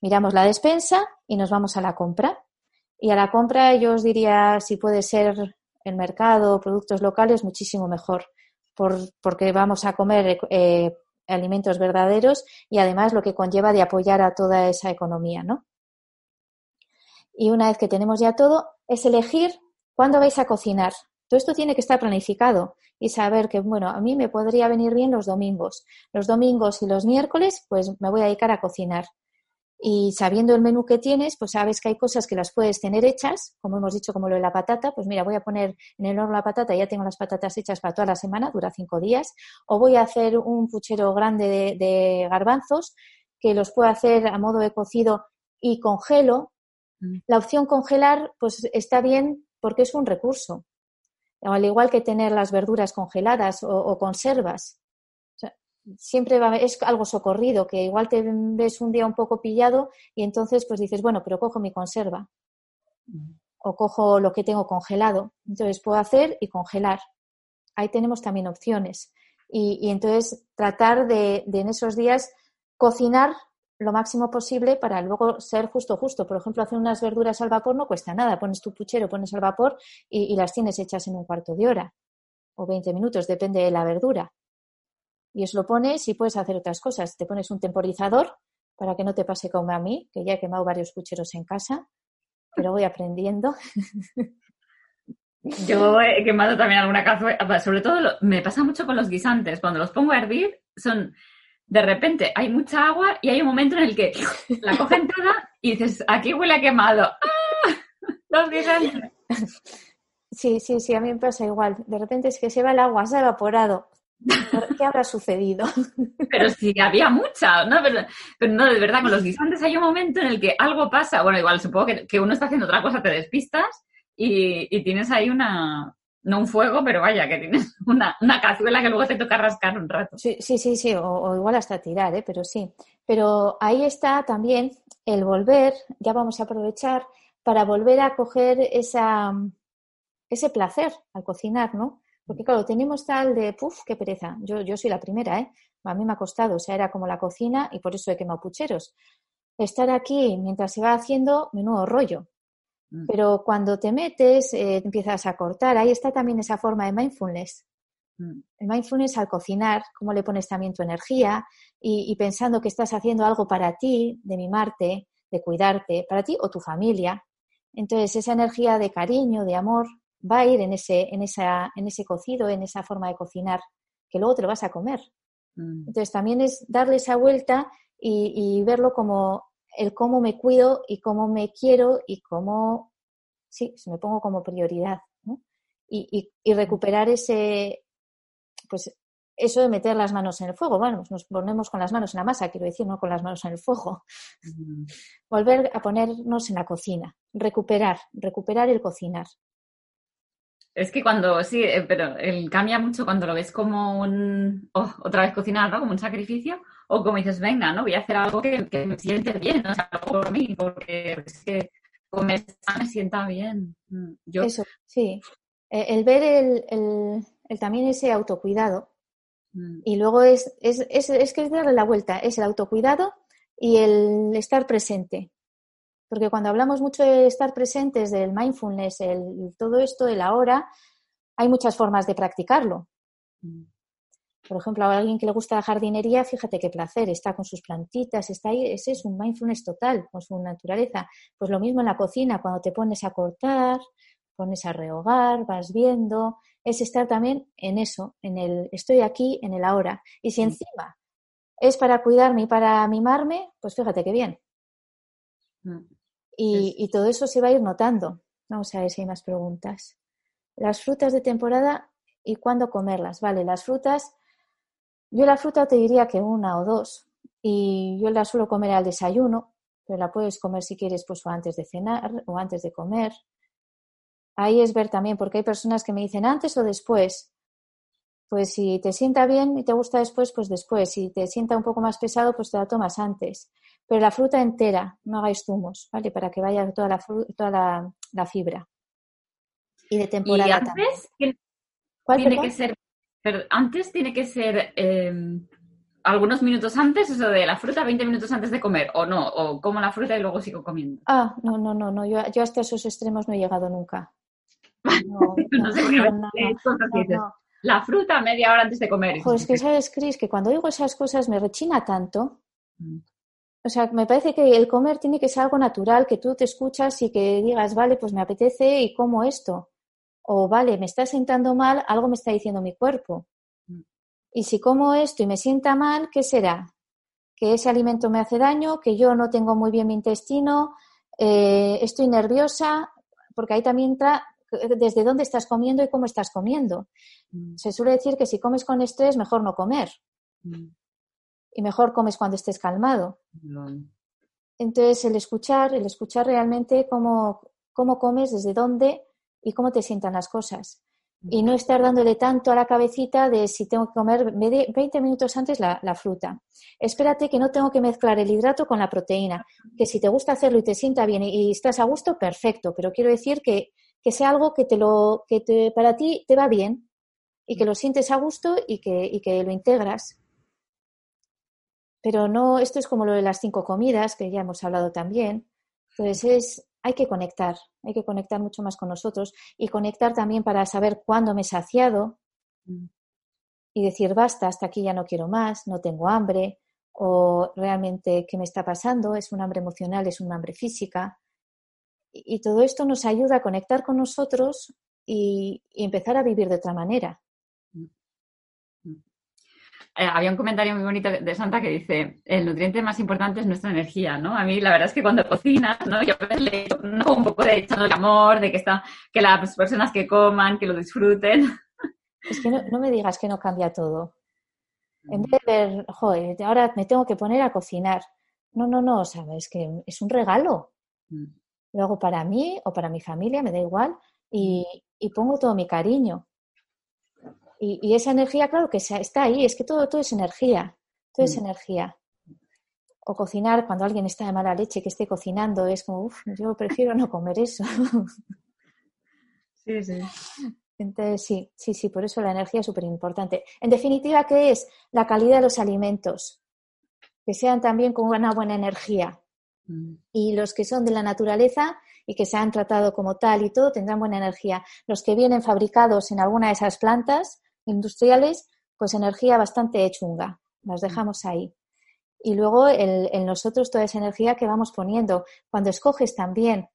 miramos la despensa y nos vamos a la compra. Y a la compra yo os diría, si puede ser el mercado, productos locales, muchísimo mejor, porque vamos a comer eh, alimentos verdaderos y además lo que conlleva de apoyar a toda esa economía, ¿no? Y una vez que tenemos ya todo, es elegir cuándo vais a cocinar. Todo esto tiene que estar planificado y saber que, bueno, a mí me podría venir bien los domingos. Los domingos y los miércoles, pues me voy a dedicar a cocinar y sabiendo el menú que tienes, pues sabes que hay cosas que las puedes tener hechas, como hemos dicho, como lo de la patata, pues mira, voy a poner en el horno la patata, ya tengo las patatas hechas para toda la semana, dura cinco días, o voy a hacer un puchero grande de, garbanzos que los puedo hacer a modo de cocido y congelo. Mm. La opción congelar, pues está bien porque es un recurso. Al igual que tener las verduras congeladas o conservas, siempre va, es algo socorrido, que igual te ves un día un poco pillado y entonces pues dices, bueno, pero cojo mi conserva o cojo lo que tengo congelado. Entonces puedo hacer y congelar. Ahí tenemos también opciones. Y, entonces tratar de, en esos días cocinar lo máximo posible para luego ser justo, justo. Por ejemplo, hacer unas verduras al vapor no cuesta nada. Pones tu puchero, pones al vapor y, y las tienes hechas en un cuarto de hora o 20 minutos, depende de la verdura y os lo pones y puedes hacer otras cosas. Te pones un temporizador para que no te pase como a mí, que ya he quemado varios pucheros en casa, pero voy aprendiendo. Yo he quemado también alguna cazuela, sobre todo me pasa mucho con los guisantes, cuando los pongo a hervir son de repente hay mucha agua y hay un momento en el que la cogen toda y dices, aquí huele a quemado. ¡Ah! Los guisantes. Sí, sí, sí, a mí me pasa igual. De repente es que se va el agua, se ha evaporado. ¿Qué habrá sucedido? Pero sí, había mucha, ¿no? Pero, no, de verdad, con los guisantes hay un momento en el que algo pasa. Bueno, igual supongo que, uno está haciendo otra cosa, te despistas y, tienes ahí una, no un fuego, pero vaya, que tienes una, cazuela que luego te toca rascar un rato. Sí, sí, sí, sí o, igual hasta tirar, ¿eh? pero sí. Pero ahí está también el volver, ya vamos a aprovechar para volver a coger esa, ese placer al cocinar, ¿no? Porque claro, tenemos tal de, puf, qué pereza. Yo, yo soy la primera, ¿eh? A mí me ha costado, o sea, era como la cocina y por eso he quemado pucheros. Estar aquí mientras se va haciendo, menudo rollo. Mm. Pero cuando te metes, eh, empiezas a cortar. Ahí está también esa forma de mindfulness. Mm. El mindfulness al cocinar, cómo le pones también tu energía y, y, pensando que estás haciendo algo para ti, de mimarte, de cuidarte, para ti o tu familia. Entonces, esa energía de cariño, de amor, va a ir en ese, en, esa, en ese cocido, en esa forma de cocinar, que luego te lo vas a comer. Mm. Entonces también es darle esa vuelta y, verlo como el cómo me cuido y cómo me quiero y cómo, sí, me pongo como prioridad. Y, y, recuperar ese, pues eso de meter las manos en el fuego. Bueno, nos ponemos con las manos en la masa, quiero decir, no con las manos en el fuego. Mm. Volver a ponernos en la cocina, recuperar, recuperar el cocinar. Es que cuando, sí, eh, pero él cambia mucho cuando lo ves como un, oh, otra vez cocinar, ¿no? Como un sacrificio, o como dices, venga, ¿no? Voy a hacer algo que, me siente bien, o sea, por mí, porque es que comer me sienta bien. Mm, yo... Eso, sí. E, el ver el, el, también ese autocuidado. Mm. Y luego es, es, es, es que es darle la vuelta, es el autocuidado y el estar presente. Porque cuando hablamos mucho de estar presentes, del mindfulness, el, todo esto, el ahora, hay muchas formas de practicarlo. Mm. Por ejemplo, a alguien que le gusta la jardinería, fíjate qué placer, está con sus plantitas, está ahí, ese es un mindfulness total, con su naturaleza. Pues lo mismo en la cocina, cuando te pones a cortar, pones a rehogar, vas viendo, es estar también en eso, en el estoy aquí, en el ahora. Y si encima es para cuidarme y para mimarme, pues fíjate qué bien. Y, todo eso se va a ir notando. Vamos a ver si hay más preguntas. Las frutas de temporada y cuándo comerlas. Vale, las frutas, yo la fruta te diría que una o dos. Y yo la suelo comer al desayuno, pero la puedes comer si quieres, pues o antes de cenar o antes de comer ahí es ver también, porque hay personas que me dicen antes o después. Pues si te sienta bien y te gusta después, pues después. Si te sienta un poco más pesado, pues te la tomas antes. Pero la fruta entera, no hagáis zumos, ¿vale? Para que vaya toda la, toda la, fibra. Y de temporada ¿Y antes, tiene que ser, pero antes tiene que ser em, algunos minutos antes, eso de la fruta, 20 minutos antes de comer, o no, o como la fruta y luego sigo comiendo. Ah, no, no, no, no. Yo, yo hasta esos extremos no he llegado nunca. La fruta media hora antes de comer. Pues que sabes, Cris, que cuando digo esas cosas me rechina tanto. Mm. O sea, me parece que el comer tiene que ser algo natural, que tú te escuchas y que digas, vale, pues me apetece y como esto. O vale, me está sentando mal, algo me está diciendo mi cuerpo. Mm. Y si como esto y me sienta mal, ¿qué será? Que ese alimento me hace daño, que yo no tengo muy bien mi intestino, eh, estoy nerviosa, porque ahí también entra desde dónde estás comiendo y cómo estás comiendo. Mm. Se suele decir que si comes con estrés, mejor no comer. Mm. Y mejor comes cuando estés calmado. Entonces, el escuchar, el escuchar realmente cómo, cómo comes, desde dónde y cómo te sientan las cosas. Y no estar dándole tanto a la cabecita de si tengo que comer 20 minutos antes la, la, fruta. Espérate que no tengo que mezclar el hidrato con la proteína. Que si te gusta hacerlo y te sienta bien y, y estás a gusto, perfecto. Pero quiero decir que que sea algo que te lo, que te, para ti te va bien y que lo sientes a gusto y que, y que lo integras. Pero no, esto es como lo de las cinco comidas, que ya hemos hablado también. Entonces es, hay que conectar, hay que conectar mucho más con nosotros y conectar también para saber cuándo me he saciado y decir basta, hasta aquí ya no quiero más, no tengo hambre o realmente qué me está pasando, es un hambre emocional, es un hambre física y todo esto nos ayuda a conectar con nosotros y, empezar a vivir de otra manera. Eh, había un comentario muy bonito de Santa que dice, el nutriente más importante es nuestra energía, ¿no? A mí la verdad es que cuando cocinas, ¿no? Yo le un poco de echando el amor, de que está, que las personas que coman, que lo disfruten. Es que no, me digas que no cambia todo. En vez de ver, joder, ahora me tengo que poner a cocinar. No, no, no, sabes que es un regalo. Mm lo hago para mí o para mi familia, me da igual, y, pongo todo mi cariño. Y, esa energía, claro que está ahí, es que todo, todo es energía, todo es mm. energía. O cocinar cuando alguien está de mala leche que esté cocinando, es como, uff, yo prefiero no comer eso. Sí, sí. Entonces, sí, sí, sí, por eso la energía es súper importante. En definitiva, ¿qué es? La calidad de los alimentos. Que sean también con una buena energía. Mm. Y los que son de la naturaleza y que se han tratado como tal y todo tendrán buena energía. Los que vienen fabricados en alguna de esas plantas industriales, pues energía bastante chunga. Las mm. dejamos ahí. Y luego en nosotros toda esa energía que vamos poniendo. Cuando escoges también.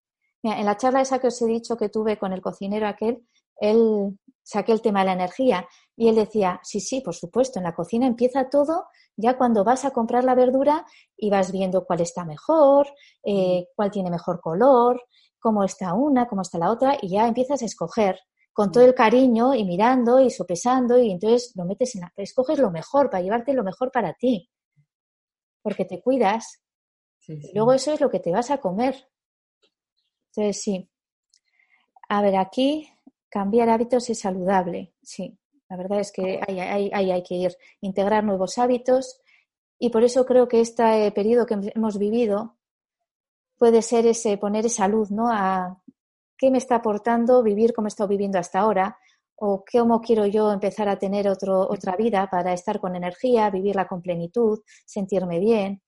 en la charla esa que os he dicho que tuve con el cocinero aquel, él saqué el tema de la energía y él decía, sí, sí, por supuesto, en la cocina empieza todo ya cuando vas a comprar la verdura y vas viendo cuál está mejor, eh, cuál tiene mejor color, cómo está una, cómo está la otra y ya empiezas a escoger con todo el cariño y mirando y sopesando y entonces lo metes en la... escoges lo mejor para llevarte lo mejor para ti, porque te cuidas. Y luego eso es lo que te vas a comer. Entonces, sí. A ver, aquí cambiar hábitos es saludable, sí. La verdad es que ahí hay, que ir, integrar nuevos hábitos y por eso creo que este periodo que hemos vivido puede ser ese poner esa luz, ¿no? A qué me está aportando vivir como he estado viviendo hasta ahora o cómo quiero yo empezar a tener otro, otra vida para estar con energía, vivirla con plenitud, sentirme bien.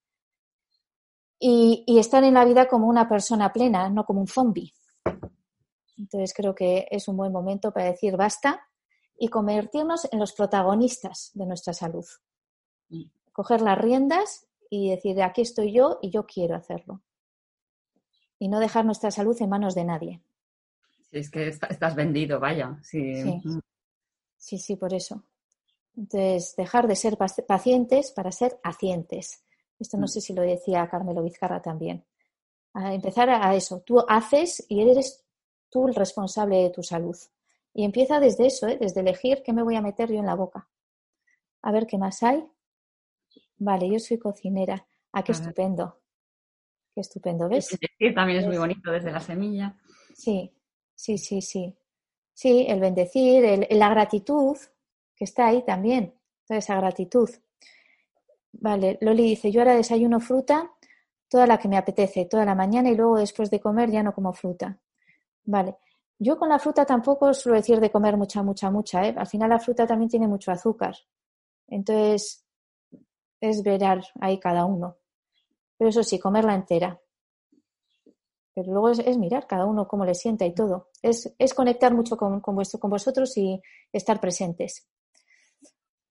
y, estar en la vida como una persona plena, no como un zombie. Entonces creo que es un buen momento para decir basta y convertirnos en los protagonistas de nuestra salud. Coger las riendas y decir, aquí estoy yo y yo quiero hacerlo. Y no dejar nuestra salud en manos de nadie. Si es que estás vendido, vaya. Sí. Mm. sí, sí, por eso. Entonces, dejar de ser pacientes para ser hacientes. Esto no mm. sé si lo decía Carmelo Vizcarra también. A empezar a eso. Tú haces y eres tú el responsable de tu salud. Y empieza desde eso, ¿eh? desde elegir qué me voy a meter yo en la boca. A ver qué más hay. Vale, yo soy cocinera. Ah, qué estupendo. Qué estupendo, ¿ves? Sí, también es muy bonito desde la semilla. Sí, sí, sí, sí. Sí, el bendecir, la gratitud, que está ahí también. Toda esa gratitud. Vale, Loli dice, yo ahora desayuno fruta, toda la que me apetece, toda la mañana y luego después de comer ya no como fruta. Vale, yo con la fruta tampoco suelo decir de comer mucha, mucha, mucha. ¿eh? Al final la fruta también tiene mucho azúcar. Entonces, es verar ahí cada uno. Pero eso sí, comerla entera. Pero luego es, mirar cada uno cómo le sienta y todo. Es, conectar mucho con, con, con vosotros y estar presentes.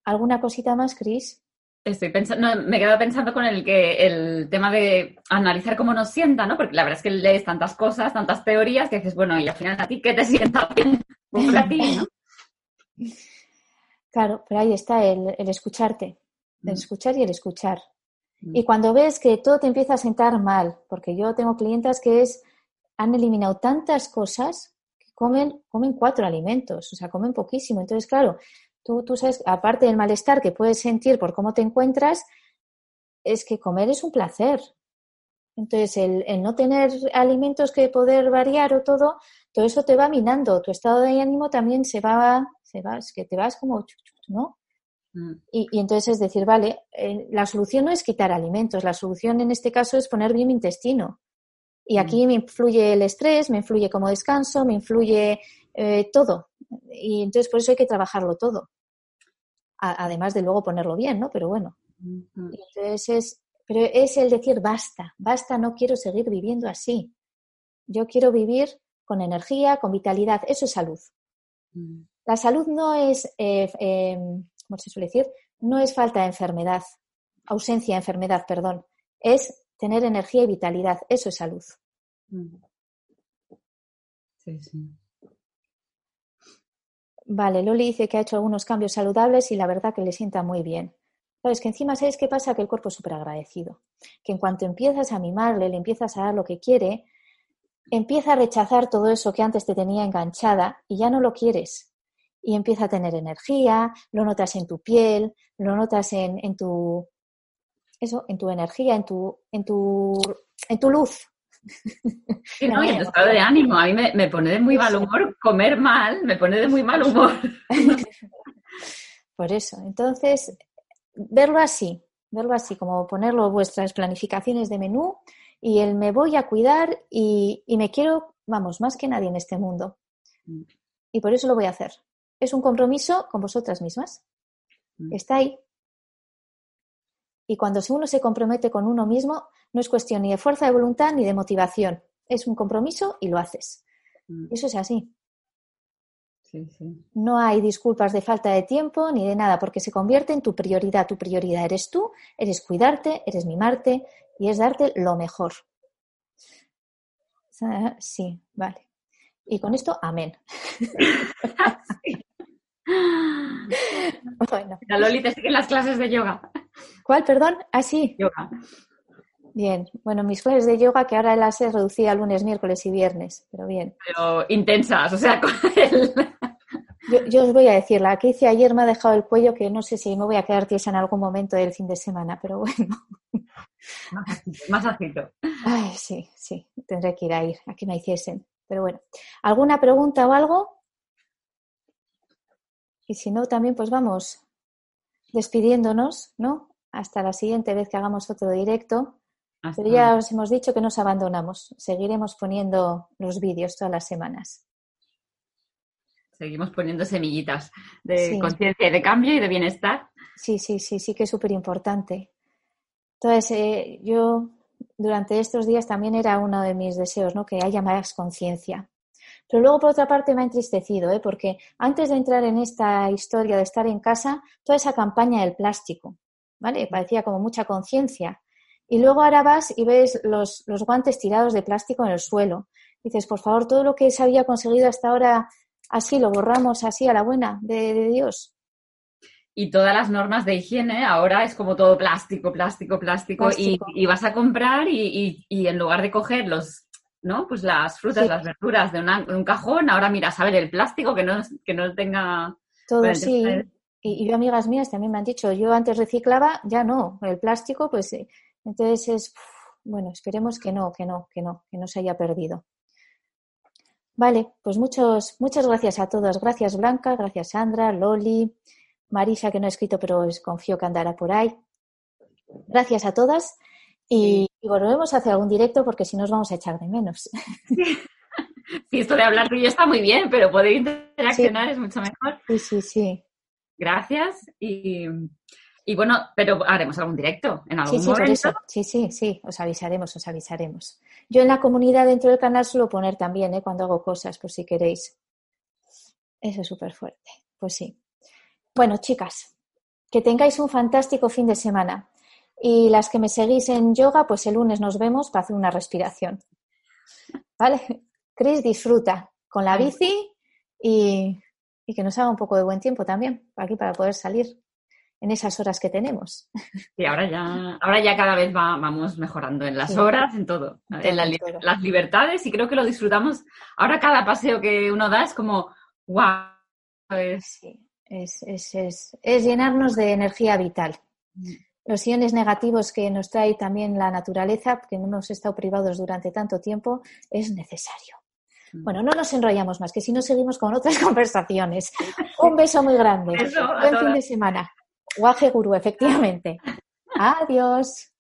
¿Alguna cosita más, Cris? Estoy pensando, me he quedado pensando con el que el tema de analizar cómo nos sienta, ¿no? Porque la verdad es que lees tantas cosas, tantas teorías, que dices, bueno, y al final a ti qué te sienta bien, pues a ti, ¿no? Claro, pero ahí está el, escucharte, el mm. escuchar y el escuchar. Mm. Y cuando ves que todo te empieza a sentar mal, porque yo tengo clientas que es, han eliminado tantas cosas que comen, comen cuatro alimentos, o sea, comen poquísimo. Entonces, claro, Tú, sabes, aparte del malestar que puedes sentir por cómo te encuentras, es que comer es un placer. Entonces, el, no tener alimentos que poder variar o todo, todo eso te va minando. Tu estado de ánimo también se va, se va, es que te vas como, ¿no? Mm. Y, y, entonces es decir, vale, eh, la solución no es quitar alimentos, la solución en este caso es poner bien mi intestino. Y mm. aquí me influye el estrés, me influye cómo descanso, me influye eh, todo. Y entonces por eso hay que trabajarlo todo. además de luego ponerlo bien, ¿no? Pero bueno. entonces es, pero es el decir basta, basta, no quiero seguir viviendo así. Yo quiero vivir con energía, con vitalidad. Eso es salud. Mm. La salud no es, eh, ¿cómo se suele decir? No es falta de enfermedad, ausencia de enfermedad, perdón. Es tener energía y vitalidad. Eso es salud. Mm. Sí, sí. Vale, Loli dice que ha hecho algunos cambios saludables y la verdad que le sienta muy bien. Sabes que encima, ¿sabes qué pasa? Que el cuerpo es súper agradecido. Que en cuanto empiezas a mimarle, le empiezas a dar lo que quiere, empieza a rechazar todo eso que antes te tenía enganchada y ya no lo quieres. Y empieza a tener energía, lo notas en tu piel, lo notas en, en tu eso, en tu energía, en tu, en tu, en tu luz, Sí, no, y el estado de ánimo. A mí me, pone de muy mal humor comer mal, me pone de muy mal humor. Por eso, entonces, verlo así, verlo así, como ponerlo vuestras planificaciones de menú y el me voy a cuidar y, y me quiero, vamos, más que nadie en este mundo. Mm. Y por eso lo voy a hacer. Es un compromiso con vosotras mismas. Mm. Está ahí. Y cuando uno se compromete con uno mismo, no es cuestión ni de fuerza de voluntad ni de motivación. Es un compromiso y lo haces. Mm. Eso es así. No hay disculpas de falta de tiempo ni de nada, porque se convierte en tu prioridad. Tu prioridad eres tú, eres cuidarte, eres mimarte y es darte lo mejor. Sí, vale. Y con esto, amén. bueno. La Loli te siguen las clases de yoga. ¿Cuál, perdón? Ah, sí. Yoga. Bien, bueno, mis clases de yoga que ahora las he reducido a lunes, miércoles y viernes, pero bien. Pero intensas, o sea, con Yo, os voy a decir, la que hice ayer me ha dejado el cuello que no sé si me voy a quedar tiesa en algún momento del fin de semana, pero bueno. Más agito. Ay, sí, sí, tendré que ir a ir, a que me hiciesen. Pero bueno, ¿alguna pregunta o algo? Y si no, también pues vamos despidiéndonos, ¿no? Hasta la siguiente vez que hagamos otro directo. Pero ya os hemos dicho que nos abandonamos. Seguiremos poniendo los vídeos todas las semanas. Seguimos poniendo semillitas de conciencia y de cambio y de bienestar. Sí, sí, sí, sí que es súper importante. Entonces, eh, yo durante estos días también era uno de mis deseos, ¿no? Que haya más conciencia. Pero luego, por otra parte, me ha entristecido, ¿eh? porque antes de entrar en esta historia de estar en casa, toda esa campaña del plástico, ¿vale? Parecía como mucha conciencia. Y luego ahora vas y ves los, los, guantes tirados de plástico en el suelo. dices, por favor, todo lo que se había conseguido hasta ahora, así lo borramos, así a la buena de, de Dios. Y todas las normas de higiene ahora es como todo plástico, plástico, plástico. Y, y, vas a comprar y, y, en lugar de coger los ¿no? Pues las frutas, las verduras de, un cajón, ahora mira, a ver el plástico que no, que no tenga... Todo, sí. Y, yo amigas mías también me han dicho, yo antes reciclaba, ya no, el plástico, pues sí. Entonces es, bueno, esperemos que no, que no, que no, que no se haya perdido. Vale, pues muchos, muchas gracias a todos. Gracias Blanca, gracias Sandra, Loli, Marisa, que no ha escrito, pero confío que andará por ahí. Gracias a todas. Y, volvemos a hacer algún directo porque si no nos vamos a echar de menos. Sí, esto de hablar tú y yo está muy bien, pero poder interaccionar es mucho mejor. Sí, sí, sí. Gracias. Y, bueno, pero haremos algún directo en algún sí, momento. Sí, sí, sí, os avisaremos, os avisaremos. Yo en la comunidad dentro del canal suelo poner también, ¿eh? cuando hago cosas, por si queréis. Eso es súper fuerte. Pues sí. Bueno, chicas, que tengáis un fantástico fin de semana. Y las que me seguís en yoga, pues el lunes nos vemos para hacer una respiración. ¿Vale? Cris, disfruta con la bici y, que nos haga un poco de buen tiempo también, aquí para poder salir en esas horas que tenemos. Y ahora ya, ahora ya cada vez vamos mejorando en las horas, en todo, en, las libertades y creo que lo disfrutamos. Ahora cada paseo que uno da es como, wow. Es, es, es, es llenarnos de energía vital. Los iones negativos que nos trae también la naturaleza, que no hemos estado privados durante tanto tiempo, es necesario. Mm. Bueno, no nos enrollamos más, que si no seguimos con otras conversaciones. Un beso muy grande. Buen fin de semana. Guaje gurú, efectivamente. Adiós.